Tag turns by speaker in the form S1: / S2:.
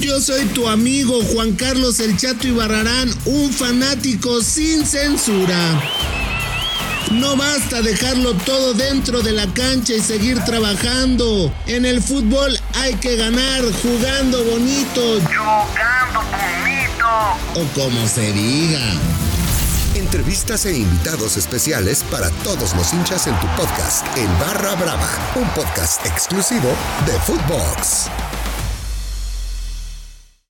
S1: Yo soy tu amigo Juan Carlos El Chato Ibarrarán, un fanático sin censura. No basta dejarlo todo dentro de la cancha y seguir trabajando. En el fútbol hay que ganar jugando bonito.
S2: Jugando bonito.
S1: O como se diga.
S3: Entrevistas e invitados especiales para todos los hinchas en tu podcast, El Barra Brava, un podcast exclusivo de Footbox.